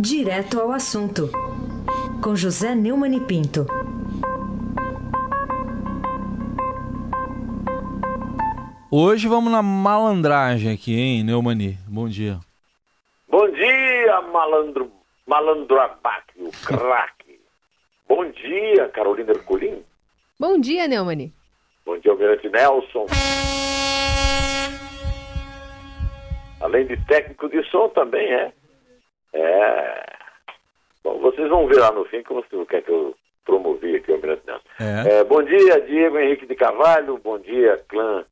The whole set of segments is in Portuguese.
Direto ao assunto, com José Neumann e Pinto. Hoje vamos na malandragem aqui, hein, Neumani? Bom dia. Bom dia, malandro, malandro abaque, o craque. Bom dia, Carolina Ercolim. Bom dia, Neumani. Bom dia, Almirante Nelson. Além de técnico de som também é. É. Bom, vocês vão ver lá no fim como você quer que eu promovi aqui o Almirante Nelson. É. É, bom dia, Diego Henrique de Carvalho. Bom dia, clã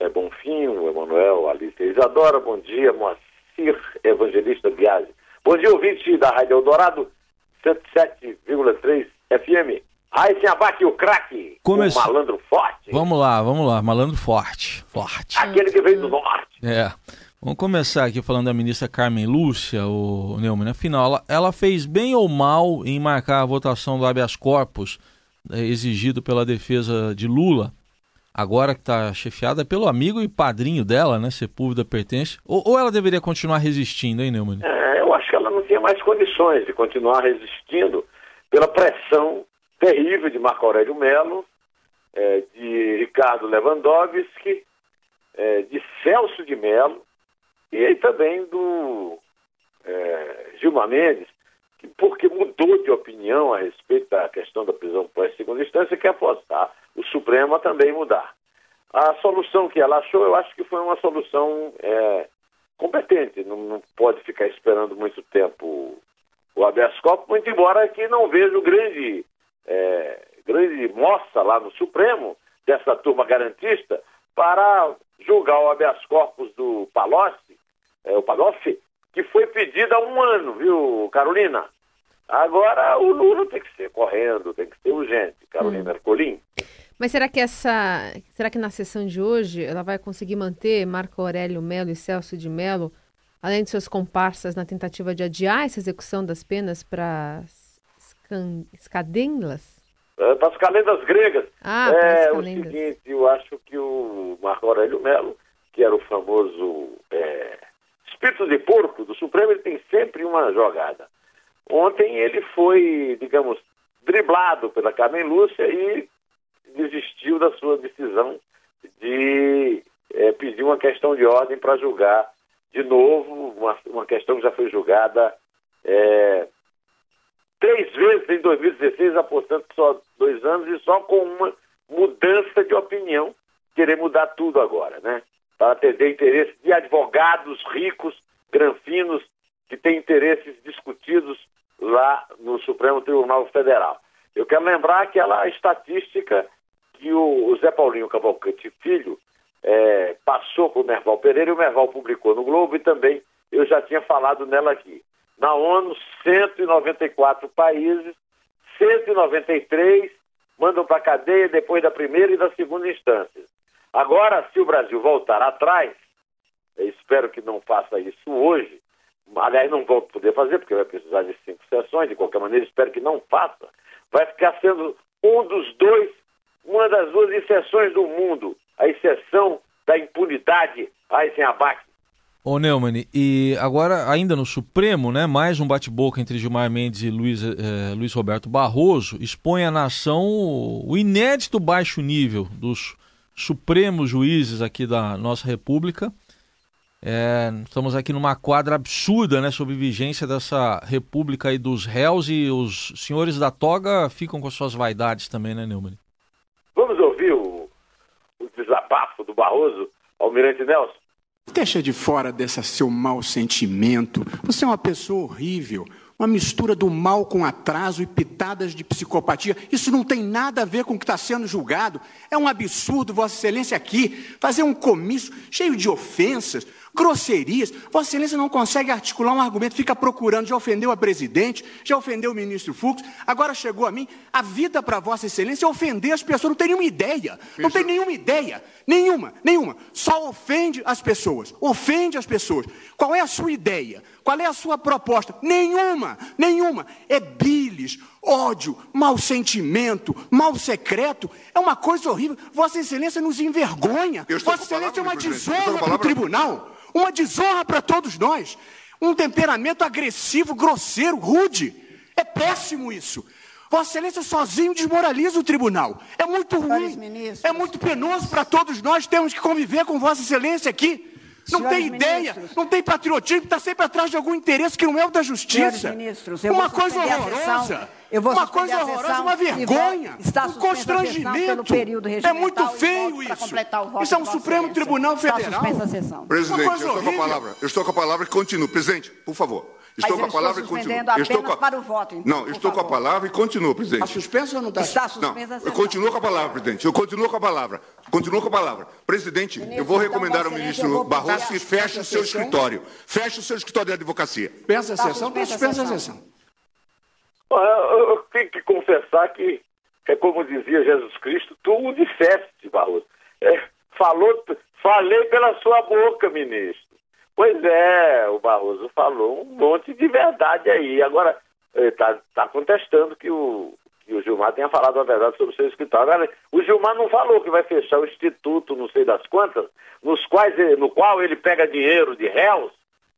é, Bonfim, Emanuel, Alice Isadora. Bom dia, Moacir Evangelista Biasi. Bom dia, ouvinte da Rádio Eldorado, 107,3 FM. Aí se abate o craque, Comece- o malandro forte, Vamos lá, vamos lá. Malandro forte. Forte. aquele que veio do norte. É. Vamos começar aqui falando da ministra Carmen Lúcia, o Neumann. Afinal, ela, ela fez bem ou mal em marcar a votação do habeas corpus eh, exigido pela defesa de Lula, agora que está chefiada pelo amigo e padrinho dela, né? Sepúlveda pertence. Ou, ou ela deveria continuar resistindo, hein, Neumann? É, eu acho que ela não tinha mais condições de continuar resistindo pela pressão terrível de Marco Aurélio Melo, é, de Ricardo Lewandowski, é, de Celso de Mello e também do é, Gilmar Mendes, que porque mudou de opinião a respeito da questão da prisão por segunda instância, quer apostar o Supremo a também mudar. A solução que ela achou, eu acho que foi uma solução é, competente. Não, não pode ficar esperando muito tempo o habeas corpus, muito embora que não vejo grande, é, grande moça lá no Supremo dessa turma garantista para julgar o habeas corpus do Palocci, é, o Palocci, que foi pedido há um ano, viu, Carolina? Agora o Lula tem que ser correndo, tem que ser urgente, Carolina Ercolim. Mas será que essa, será que na sessão de hoje ela vai conseguir manter Marco Aurélio Melo e Celso de Melo, além de seus comparsas na tentativa de adiar essa execução das penas para escadenlas? É, Para as calendas gregas. Ah, para as é o seguinte, eu acho que o Marco Aurélio Melo, que era o famoso é, espírito de porco do Supremo, ele tem sempre uma jogada. Ontem ele foi, digamos, driblado pela Carmen Lúcia e desistiu da sua decisão de é, pedir uma questão de ordem para julgar de novo uma, uma questão que já foi julgada é, três vezes em 2016, apostando só dois anos e só com uma mudança de opinião, querer mudar tudo agora, né? Atender interesses de advogados ricos, granfinos, que têm interesses discutidos lá no Supremo Tribunal Federal. Eu quero lembrar aquela estatística que o, o Zé Paulinho Cavalcante Filho é, passou para o Merval Pereira e o Merval publicou no Globo e também eu já tinha falado nela aqui. Na ONU, 194 países, 193 mandam para a cadeia depois da primeira e da segunda instância. Agora, se o Brasil voltar atrás, espero que não faça isso hoje, aliás, não vou poder fazer, porque vai precisar de cinco sessões, de qualquer maneira, espero que não faça, vai ficar sendo um dos dois, uma das duas exceções do mundo, a exceção da impunidade, abate. Ô Neumann, e agora ainda no Supremo, né, mais um bate-boca entre Gilmar Mendes e Luiz, eh, Luiz Roberto Barroso expõe à nação o inédito baixo nível dos supremos juízes aqui da nossa República. É, estamos aqui numa quadra absurda, né, sobre vigência dessa República aí dos réus e os senhores da toga ficam com suas vaidades também, né, Neumann? Vamos ouvir o, o desabafo do Barroso, Almirante Nelson? Deixa de fora desse seu mau sentimento. Você é uma pessoa horrível. Uma mistura do mal com atraso e pitadas de psicopatia. Isso não tem nada a ver com o que está sendo julgado. É um absurdo, Vossa Excelência, aqui fazer um comício cheio de ofensas, grosserias. Vossa Excelência não consegue articular um argumento, fica procurando. Já ofendeu a presidente, já ofendeu o ministro Fux, agora chegou a mim. A vida para Vossa Excelência é ofender as pessoas. Não tem nenhuma ideia. Não tem nenhuma ideia. Nenhuma, nenhuma. Só ofende as pessoas. Ofende as pessoas. Qual é a sua ideia? Qual é a sua proposta? Nenhuma, nenhuma. É bilis, ódio, mau sentimento, mal secreto. É uma coisa horrível. Vossa Excelência nos envergonha. Vossa Excelência é uma desonra para o tribunal. Uma desonra para todos nós. um temperamento agressivo, grosseiro, rude. É péssimo isso. Vossa Excelência sozinho desmoraliza o tribunal. É muito ruim. É muito penoso para todos nós termos que conviver com Vossa Excelência aqui. Não tem ideia, ministros. não tem patriotismo, está sempre atrás de algum interesse que não é o da justiça. Ministros, uma coisa horrorosa. uma coisa horrorosa, uma vergonha, um constrangimento. é muito feio isso. Isso é um Supremo Tribunal Federal. Presidente, eu estou com a palavra. Eu estou com a palavra e continuo. Presidente, por favor. Estou com a palavra e continuo. Estou com a... para o voto, então, Não, estou favor. com a palavra e continuo, presidente. Está suspenso ou não está? Está suspensa. Não, eu continuo com a palavra, presidente. Eu continuo com a palavra. Continuo com a palavra. Presidente, ministro, eu vou recomendar então, ao ministro Barroso que feche o seu escritório. Feche o seu escritório de advocacia. Pensa a sessão, está suspensa a sessão. Eu tenho que confessar que, é como dizia Jesus Cristo, tu o disseste, Barroso. É, falou, falei pela sua boca, ministro. Pois é, o Barroso falou um monte de verdade aí. Agora, está tá contestando que o, que o Gilmar tenha falado a verdade sobre o seu escritório. O Gilmar não falou que vai fechar o instituto, não sei das quantas, nos quais, no qual ele pega dinheiro de réus,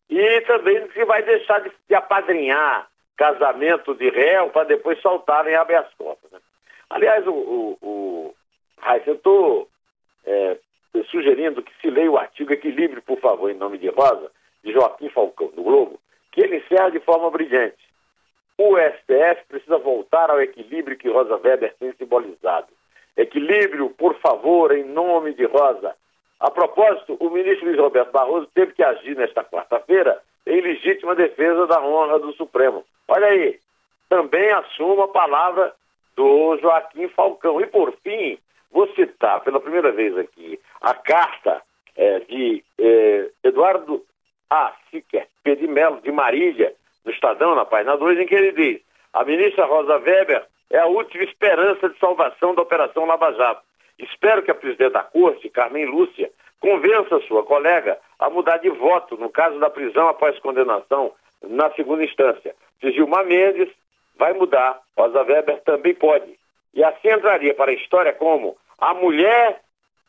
e também que vai deixar de, de apadrinhar casamento de réu para depois soltarem habeas corpus. Né? Aliás, o, o, o eu estou é, sugerindo que se leia o artigo Equilíbrio, por favor, em nome de Rosa, de Joaquim Falcão, do Globo, que ele encerra de forma brilhante. O STF precisa voltar ao equilíbrio que Rosa Weber tem simbolizado. Equilíbrio, por favor, em nome de Rosa. A propósito, o ministro Luiz Roberto Barroso teve que agir nesta quarta-feira em legítima defesa da honra do Supremo. Olha aí, também assumo a palavra do Joaquim Falcão. E, por fim, vou citar pela primeira vez aqui a carta é, de é, Eduardo A. Siquer Pedimelo, de Marília, no Estadão, na página 2, em que ele diz: a ministra Rosa Weber é a última esperança de salvação da Operação Lava Jato. Espero que a presidente da Corte, Carmen Lúcia, convença sua colega a mudar de voto no caso da prisão após condenação na segunda instância. Se Gilmar Mendes vai mudar, Rosa Weber também pode. E assim entraria para a história como a mulher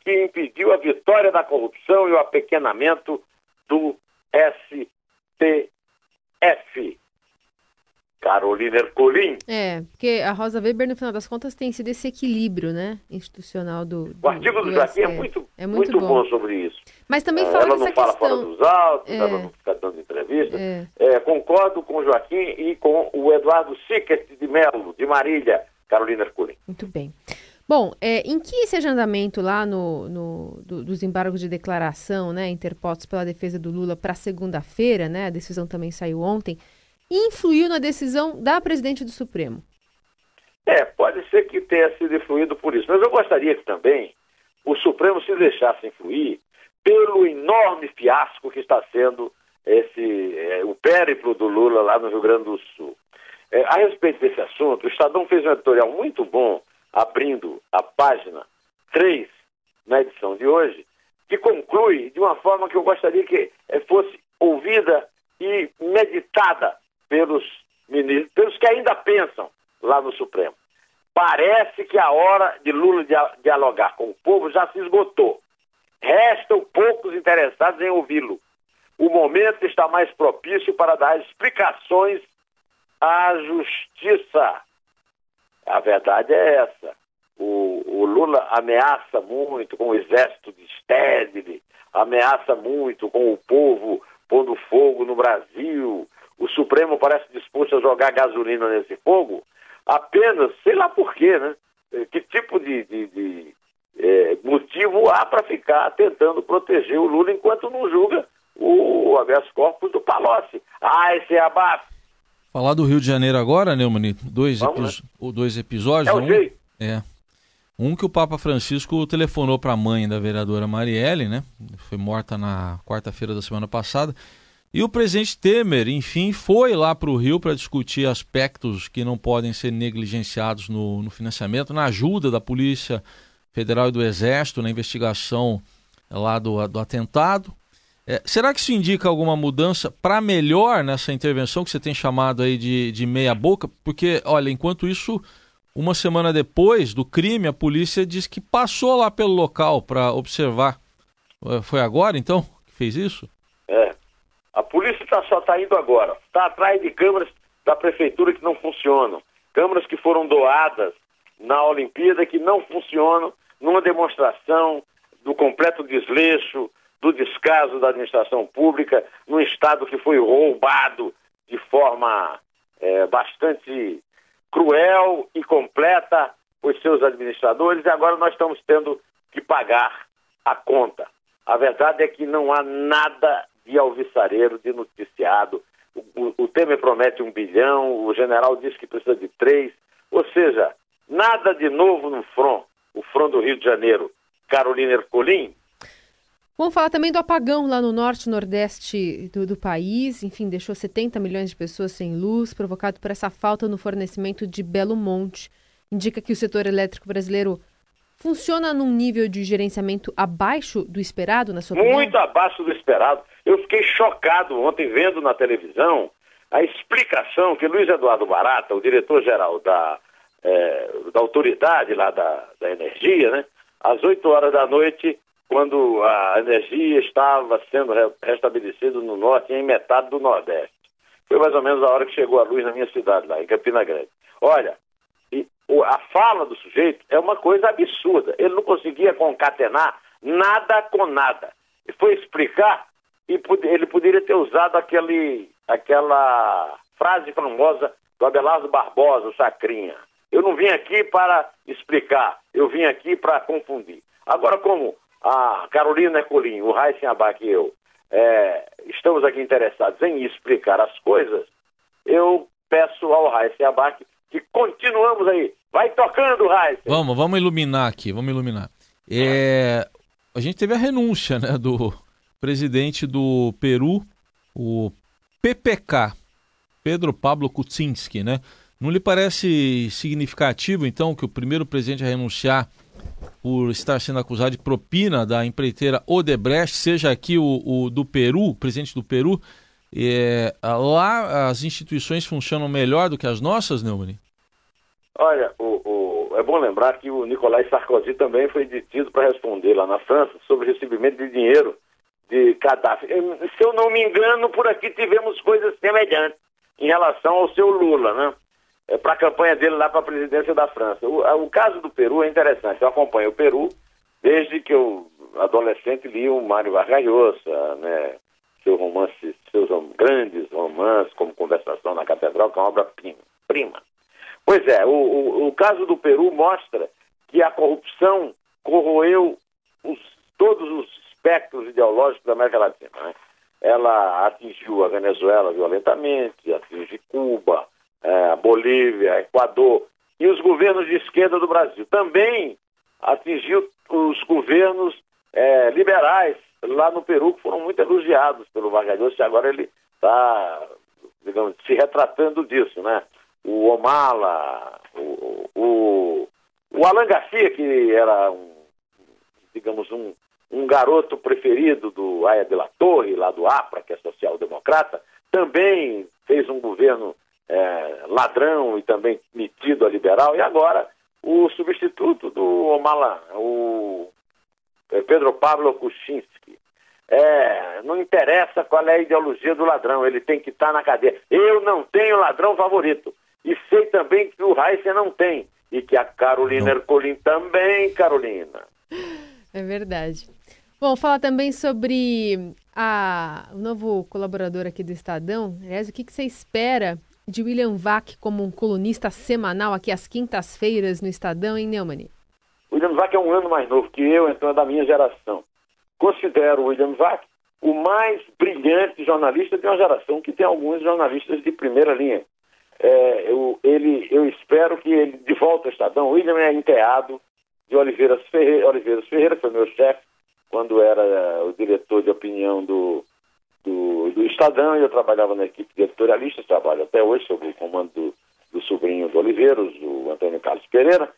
que impediu a vitória da corrupção e o apequenamento do STF. Carolina Ercolim. É, porque a Rosa Weber, no final das contas, tem sido esse equilíbrio né, institucional do, do O artigo do, do Joaquim é muito, é muito, muito bom. bom. sobre isso. Mas também é, fala Ela não fala questão... fora dos autos, é. ela não fica dando entrevista. É. é. concordo com o Joaquim e com o Eduardo Siquet de Melo, de Marília, Carolina Ercolim. Muito bem. Bom, é, em que esse agendamento lá no, no do, dos embargos de declaração, né, interpostos pela defesa do Lula para segunda-feira, né, a decisão também saiu ontem, influiu na decisão da presidente do Supremo? É, pode ser que tenha sido influído por isso, mas eu gostaria que também o Supremo se deixasse influir pelo enorme fiasco que está sendo esse é, o périplo do Lula lá no Rio Grande do Sul. É, a respeito desse assunto, o Estadão fez um editorial muito bom abrindo a página 3 na edição de hoje, que conclui de uma forma que eu gostaria que eh, fosse ouvida e meditada pelos ministros, pelos que ainda pensam lá no Supremo. Parece que a hora de Lula dialogar com o povo já se esgotou. Restam poucos interessados em ouvi-lo. O momento está mais propício para dar explicações à justiça. A verdade é essa. O, o Lula ameaça muito com o exército de Stedley, ameaça muito com o povo pondo fogo no Brasil. O Supremo parece disposto a jogar gasolina nesse fogo, apenas, sei lá por quê, né? Que tipo de, de, de é, motivo há para ficar tentando proteger o Lula enquanto não julga o habeas corpus do Palocci. Ah, esse é abafo. Falar do Rio de Janeiro agora, Neumann, dois, epi né? dois episódios. É um. É. Um que o Papa Francisco telefonou para a mãe da vereadora Marielle, né? Foi morta na quarta-feira da semana passada. E o presidente Temer, enfim, foi lá para o Rio para discutir aspectos que não podem ser negligenciados no, no, financiamento, na ajuda da Polícia Federal e do Exército na investigação lá do, do atentado. É, será que isso indica alguma mudança para melhor nessa intervenção que você tem chamado aí de, de meia boca? Porque, olha, enquanto isso, uma semana depois do crime, a polícia diz que passou lá pelo local para observar. É, foi agora, então, que fez isso? É. A polícia tá, só está indo agora. Está atrás de câmeras da prefeitura que não funcionam. Câmeras que foram doadas na Olimpíada que não funcionam numa demonstração do completo desleixo, do descaso da administração pública, num Estado que foi roubado de forma é, bastante cruel e completa os seus administradores, e agora nós estamos tendo que pagar a conta. A verdade é que não há nada de alvissareiro, de noticiado. O, o, Temer promete um bilhão, o general diz que precisa de três. Ou seja, nada de novo no front, o front do Rio de Janeiro. Carolina Ercolim. Vamos falar também do apagão lá no norte e nordeste do, do, país. Enfim, deixou 70 milhões de pessoas sem luz, provocado por essa falta no fornecimento de Belo Monte. Indica que o setor elétrico brasileiro funciona num nível de gerenciamento abaixo do esperado, na sua opinião? Muito abaixo do esperado. Eu fiquei chocado ontem vendo na televisão a explicação que Luiz Eduardo Barata, o diretor-geral da, é, da autoridade lá da, da energia, né, às 8 horas da noite, quando a energia estava sendo restabelecida no norte e em metade do nordeste. Foi mais ou menos a hora que chegou a luz na minha cidade, lá em Campina Grande. Olha, a fala do sujeito é uma coisa absurda. Ele não conseguia concatenar nada com nada. E foi explicar e ele poderia ter usado aquele, aquela frase famosa do Abelardo Barbosa, o Sacrinha. Eu não vim aqui para explicar, eu vim aqui para confundir. Agora, como a Carolina Ercolim, o Raíssen Abac e eu é, estamos aqui interessados em explicar as coisas, eu peço ao Raíssen Abac que continuamos aí. Vai tocando, Raíssa. Vamos, vamos iluminar aqui, vamos iluminar. É, a gente teve a renúncia né, do presidente do Peru, o PPK, Pedro Pablo Kuczynski, né? Não lhe parece significativo, então, que o primeiro presidente a renunciar por estar sendo acusado de propina da empreiteira Odebrecht seja aqui o, o do Peru, o presidente do Peru? É, lá as instituições funcionam melhor do que as nossas, Neumann? Olha, o, o, é bom lembrar que o Nicolas Sarkozy também foi detido para responder lá na França sobre recebimento de dinheiro de Gaddafi. Se eu não me engano, por aqui tivemos coisas semelhantes em relação ao seu Lula, né? É, para a campanha dele lá para a presidência da França. O, o, caso do Peru é interessante. Eu acompanho o Peru desde que eu, adolescente, li o Mário Vargas Llosa, né? Seu romance, seus grandes romances, como Conversação na Catedral, que é uma obra-prima. Pois é, o, o, o, caso do Peru mostra que a corrupção corroeu os, todos os espectros ideológicos da América Latina. Né? Ela atingiu a Venezuela violentamente, atingiu Cuba, é, Bolívia, Equador e os governos de esquerda do Brasil. Também atingiu os governos é, liberais lá no Peru, que foram muito elogiados pelo Vargas Llosa, e agora ele está, digamos, se retratando disso, né? o Omala, o, o, o Alan Garcia, que era um, digamos, um, um garoto preferido do Aya de la Torre, lá do APRA, que é social-democrata, também fez um governo é, ladrão e também metido a liberal, e agora o substituto do Omala, o é, Pedro Pablo Kuczynski. É, não interessa qual é a ideologia do ladrão, ele tem que estar na cadeia. Eu não tenho ladrão favorito. E sei também que o Heisen não tem. E que a Carolina. Ercolim também, Carolina. É verdade. Bom, falar também sobre a, o novo colaborador aqui do Estadão. Aliás, o que, que você espera de William Vac como um colunista semanal aqui às quintas-feiras no Estadão, em Neumann? William Vac é um ano mais novo que eu, então é da minha geração. Considero o William Vac o mais brilhante jornalista de uma geração que tem alguns jornalistas de primeira linha é, eu, ele, eu espero que ele, de volta ao Estadão, William é enteado de Oliveiras Ferreira, Oliveiras Ferreira, que foi meu chefe quando era é, o diretor de opinião do, do, do Estadão, e eu trabalhava na equipe de editorialista, trabalho até hoje sob o comando do, do sobrinho do Oliveiros, o Antônio Carlos Pereira,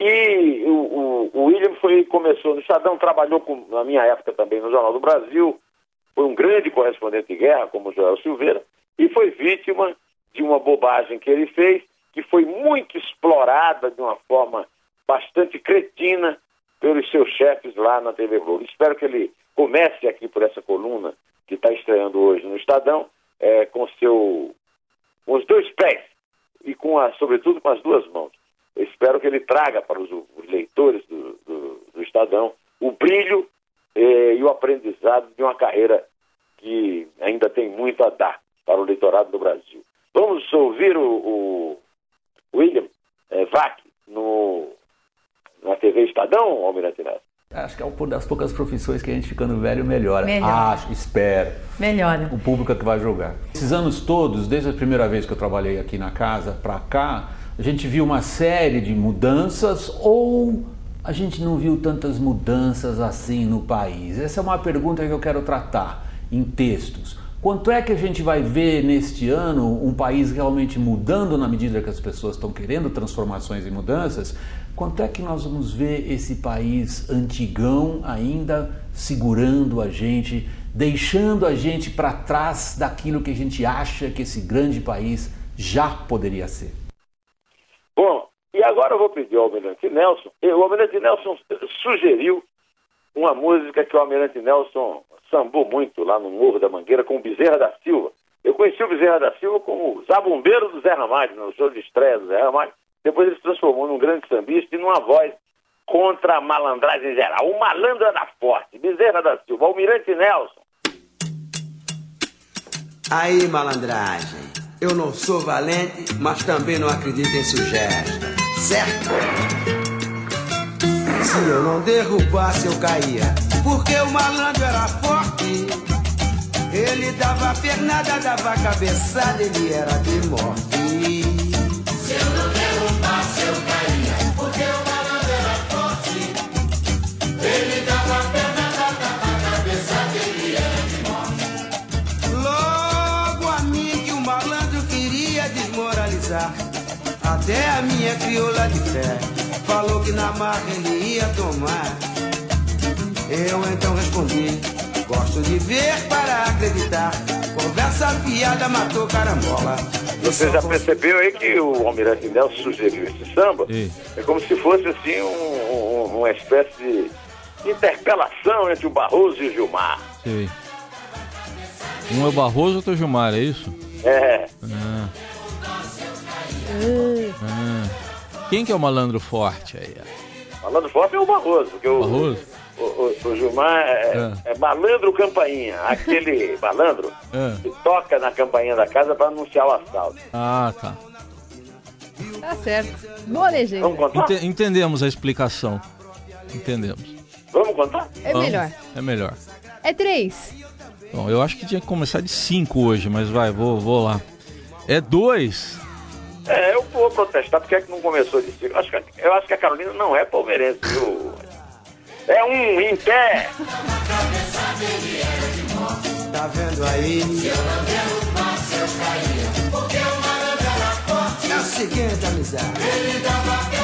e o, o, o, William foi, começou no Estadão, trabalhou com, na minha época também no Jornal do Brasil, foi um grande correspondente de guerra, como Joel Silveira, e foi vítima de uma bobagem que ele fez, que foi muito explorada de uma forma bastante cretina pelos seus chefes lá na TV Globo. Espero que ele comece aqui por essa coluna que está estreando hoje no Estadão, é, com seu, com os dois pés e com a, sobretudo com as duas mãos. Eu espero que ele traga para os, os leitores do, do, do, Estadão o brilho eh, e o aprendizado de uma carreira que ainda tem muito a dar para o leitorado do Brasil. Vamos ouvir o, o William eh, Vac no, na TV Estadão, Almirante Neto? Acho que é uma das poucas profissões que a gente ficando velho melhora. Melhora. Acho, espero. Melhora. O público é que vai julgar. Esses anos todos, desde a primeira vez que eu trabalhei aqui na casa para cá, a gente viu uma série de mudanças ou a gente não viu tantas mudanças assim no país? Essa é uma pergunta que eu quero tratar em textos. Quanto é que a gente vai ver neste ano um país realmente mudando na medida que as pessoas estão querendo transformações e mudanças? Quanto é que nós vamos ver esse país antigão ainda segurando a gente, deixando a gente para trás daquilo que a gente acha que esse grande país já poderia ser? Bom, e agora eu vou pedir ao Almirante Nelson. O Almirante Nelson sugeriu uma música que o Almirante Nelson sambou muito lá no Morro da Mangueira com o Bezerra da Silva. Eu conheci o Bezerra da Silva como zabumbeiro do Zé Ramalho, no show de estreia do Zé Ramalho. Depois ele se transformou num grande sambista e numa voz contra a malandragem geral. O malandro era forte. Bezerra da Silva, Almirante Nelson. Aí, malandragem. Eu não sou valente, mas também não acredito em sugestão. Certo? Se eu não derrubasse, eu caía. Porque o malandro era forte. Ele dava pernada, dava cabeçada, ele era de morte. Até a minha crioula de fé falou que na marra ele ia tomar. Eu então respondi: Gosto de ver para acreditar. Conversa fiada matou carambola. Você já percebeu aí que o Almirante Nelson sugeriu esse samba? Sim. É como se fosse assim um, um, uma espécie de interpelação entre o Barroso e o Gilmar. Sim. Um é o Barroso, outro é o Gilmar, é isso? É. Ah. Ah. Quem que é o malandro forte aí? Malandro forte é o Barroso, porque o, Barroso? o, o, o Gilmar é, É. é malandro campainha, aquele malandro É. que toca na campainha da casa para anunciar o assalto. Ah, tá. Tá certo. Boa legenda. Vamos contar? Ente- entendemos a explicação. Entendemos. Vamos contar? É Vamos? melhor. É melhor. É três. Bom, eu acho que tinha que começar de 5 hoje, mas vai, vou, vou lá. É dois. Eu protestar porque é que não começou de. Eu acho que, eu acho que a Carolina não é palmeirense, viu? É um em pé. Tá vendo aí? É o seguinte, amizade.